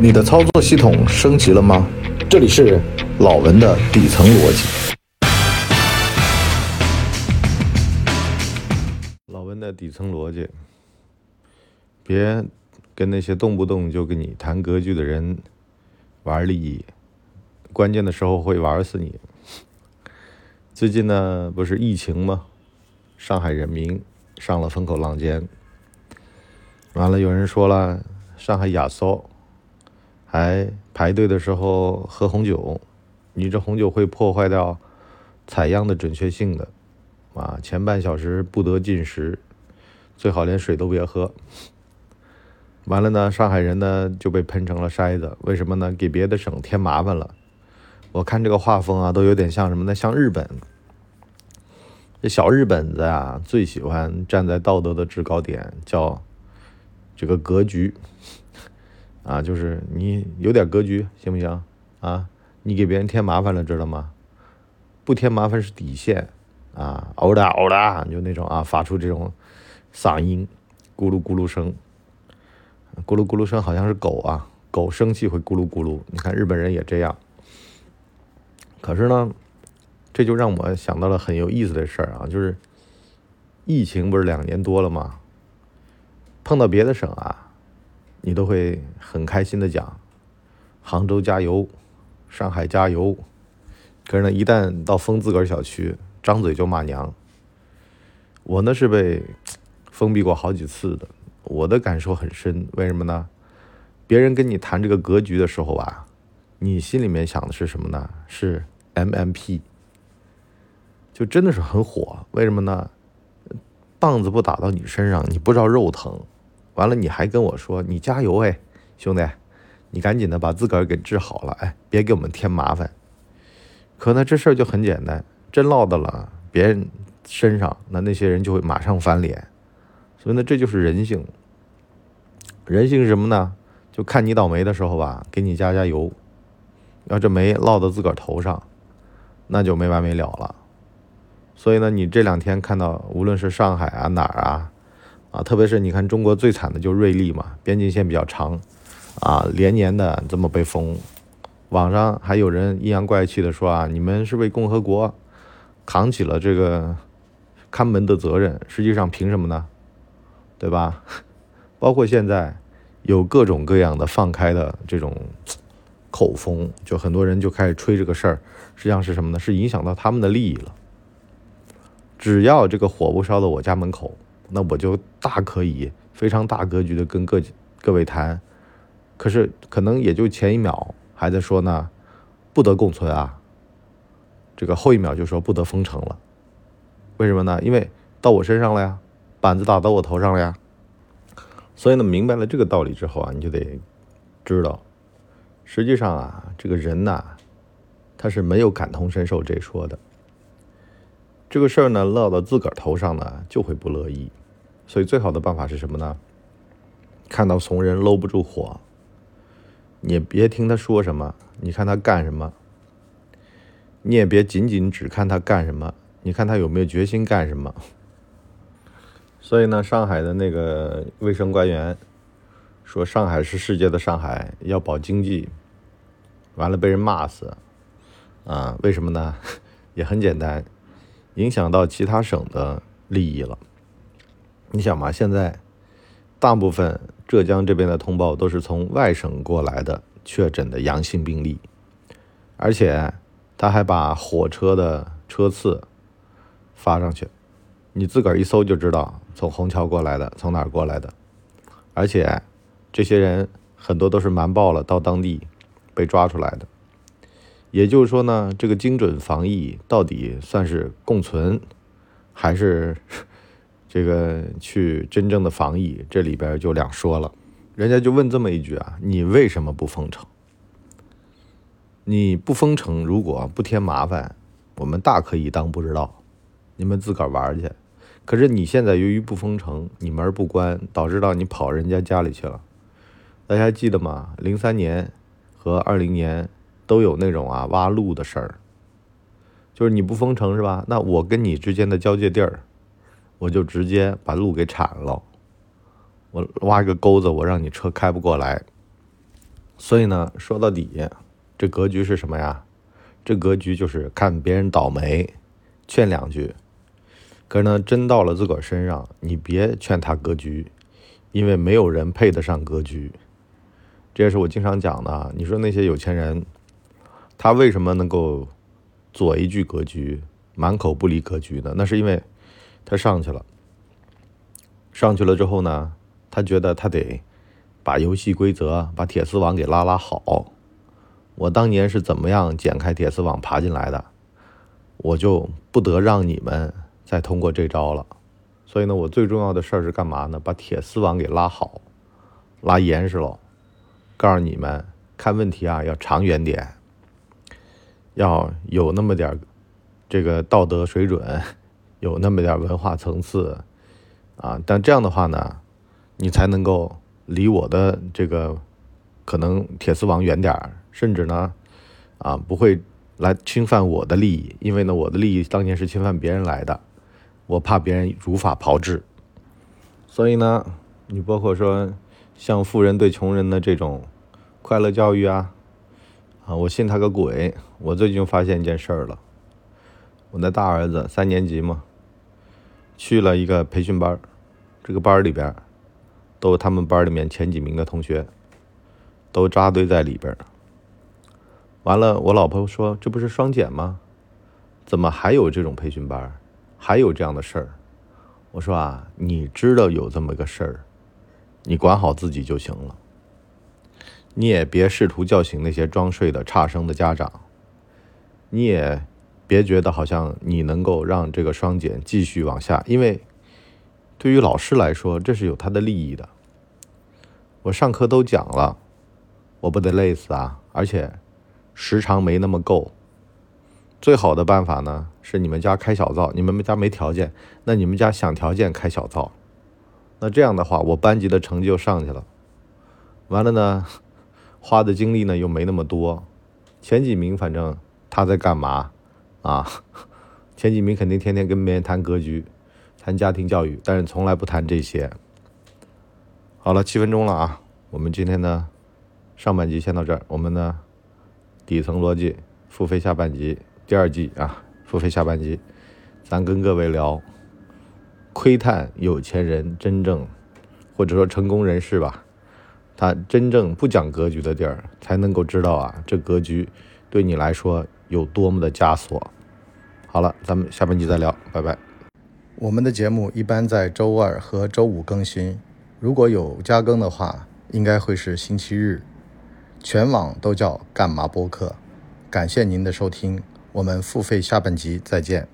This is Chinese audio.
你的操作系统升级了吗？这里是老文的底层逻辑。老文的底层逻辑，别跟那些动不动就跟你谈格局的人玩利益，关键的时候会玩死你。最近呢，不是疫情吗？上海人民上了风口浪尖，完了有人说了，上海亚骚。还排队的时候喝红酒，你这红酒会破坏掉采样的准确性的，啊，前半小时不得进食，最好连水都别喝。完了呢，上海人呢就被喷成了筛子，为什么呢？给别的省添麻烦了。我看这个画风啊，都有点像什么呢？像日本，这小日本子啊，最喜欢站在道德的制高点，叫这个格局。啊，就是你有点格局行不行？啊，你给别人添麻烦了，知道吗？不添麻烦是底线啊！嗷的嗷的，就那种啊，发出这种嗓音，咕噜咕噜声，咕噜咕噜声好像是狗啊，狗生气会咕噜咕噜。你看日本人也这样。可是呢，这就让我想到了很有意思的事儿啊，就是疫情不是两年多了吗？碰到别的省啊。你都会很开心的讲，杭州加油，上海加油。可是呢，一旦到封自个儿小区，张嘴就骂娘。我呢是被封闭过好几次的，我的感受很深。为什么呢？别人跟你谈这个格局的时候啊，你心里面想的是什么呢？是 MMP，就真的是很火。为什么呢？棒子不打到你身上，你不知道肉疼。完了，你还跟我说你加油哎，兄弟，你赶紧的把自个儿给治好了哎，别给我们添麻烦。可呢，这事儿就很简单，真落到了别人身上，那那些人就会马上翻脸。所以呢，这就是人性。人性是什么呢？就看你倒霉的时候吧，给你加加油。要这霉落到自个儿头上，那就没完没了了。所以呢，你这两天看到，无论是上海啊哪儿啊。啊，特别是你看，中国最惨的就是瑞丽嘛，边境线比较长，啊，连年的这么被封，网上还有人阴阳怪气的说啊，你们是为共和国扛起了这个看门的责任，实际上凭什么呢？对吧？包括现在有各种各样的放开的这种口风，就很多人就开始吹这个事儿，实际上是什么呢？是影响到他们的利益了。只要这个火不烧到我家门口。那我就大可以非常大格局的跟各各位谈，可是可能也就前一秒还在说呢，不得共存啊，这个后一秒就说不得封城了，为什么呢？因为到我身上了呀，板子打到我头上了呀，所以呢，明白了这个道理之后啊，你就得知道，实际上啊，这个人呐，他是没有感同身受这说的。这个事儿呢，落到自个儿头上呢，就会不乐意。所以最好的办法是什么呢？看到怂人搂不住火，你别听他说什么，你看他干什么。你也别仅仅只看他干什么，你看他有没有决心干什么。所以呢，上海的那个卫生官员说，上海是世界的上海，要保经济，完了被人骂死。啊，为什么呢？也很简单。影响到其他省的利益了。你想嘛，现在大部分浙江这边的通报都是从外省过来的确诊的阳性病例，而且他还把火车的车次发上去，你自个儿一搜就知道从虹桥过来的，从哪儿过来的。而且这些人很多都是瞒报了，到当地被抓出来的。也就是说呢，这个精准防疫到底算是共存，还是这个去真正的防疫？这里边就两说了。人家就问这么一句啊：你为什么不封城？你不封城，如果不添麻烦，我们大可以当不知道，你们自个儿玩去。可是你现在由于不封城，你门不关，导致到你跑人家家里去了。大家还记得吗？零三年和二零年。都有那种啊挖路的事儿，就是你不封城是吧？那我跟你之间的交界地儿，我就直接把路给铲了，我挖一个沟子，我让你车开不过来。所以呢，说到底，这格局是什么呀？这格局就是看别人倒霉，劝两句。可是呢，真到了自个儿身上，你别劝他格局，因为没有人配得上格局。这也是我经常讲的。你说那些有钱人，他为什么能够左一句格局，满口不离格局呢？那是因为他上去了。上去了之后呢，他觉得他得把游戏规则、把铁丝网给拉拉好。我当年是怎么样剪开铁丝网爬进来的，我就不得让你们再通过这招了。所以呢，我最重要的事儿是干嘛呢？把铁丝网给拉好，拉严实了。告诉你们，看问题啊要长远点，要有那么点这个道德水准，有那么点文化层次。啊，但这样的话呢，你才能够离我的这个可能铁丝网远点，甚至呢，啊，不会来侵犯我的利益，因为呢，我的利益当年是侵犯别人来的，我怕别人如法炮制，所以呢，你包括说像富人对穷人的这种快乐教育啊，啊，我信他个鬼！我最近发现一件事儿了，我的大儿子三年级嘛。去了一个培训班，这个班里边都他们班里面前几名的同学都扎堆在里边。完了，我老婆说：“这不是双减吗？怎么还有这种培训班，还有这样的事儿？”我说：“啊，你知道有这么个事儿，你管好自己就行了。你也别试图叫醒那些装睡的差生的家长，你也。”别觉得好像你能够让这个双减继续往下，因为对于老师来说，这是有他的利益的。我上课都讲了，我不得累死啊！而且时长没那么够。最好的办法呢，是你们家开小灶。你们家没条件，那你们家想条件开小灶。那这样的话，我班级的成绩就上去了。完了呢，花的精力呢又没那么多。前几名反正他在干嘛？啊，前几名肯定天天跟别人谈格局，谈家庭教育，但是从来不谈这些。好了，七分钟了啊，我们今天呢上半集先到这儿，我们呢底层逻辑付费下半集第二季啊付费下半集，咱跟各位聊窥探有钱人真正或者说成功人士吧，他真正不讲格局的地儿，才能够知道啊这格局对你来说。有多么的枷锁？好了，咱们下半集再聊，拜拜。我们的节目一般在周二和周五更新，如果有加更的话，应该会是星期日。全网都叫干嘛播客。感谢您的收听，我们付费下半集再见。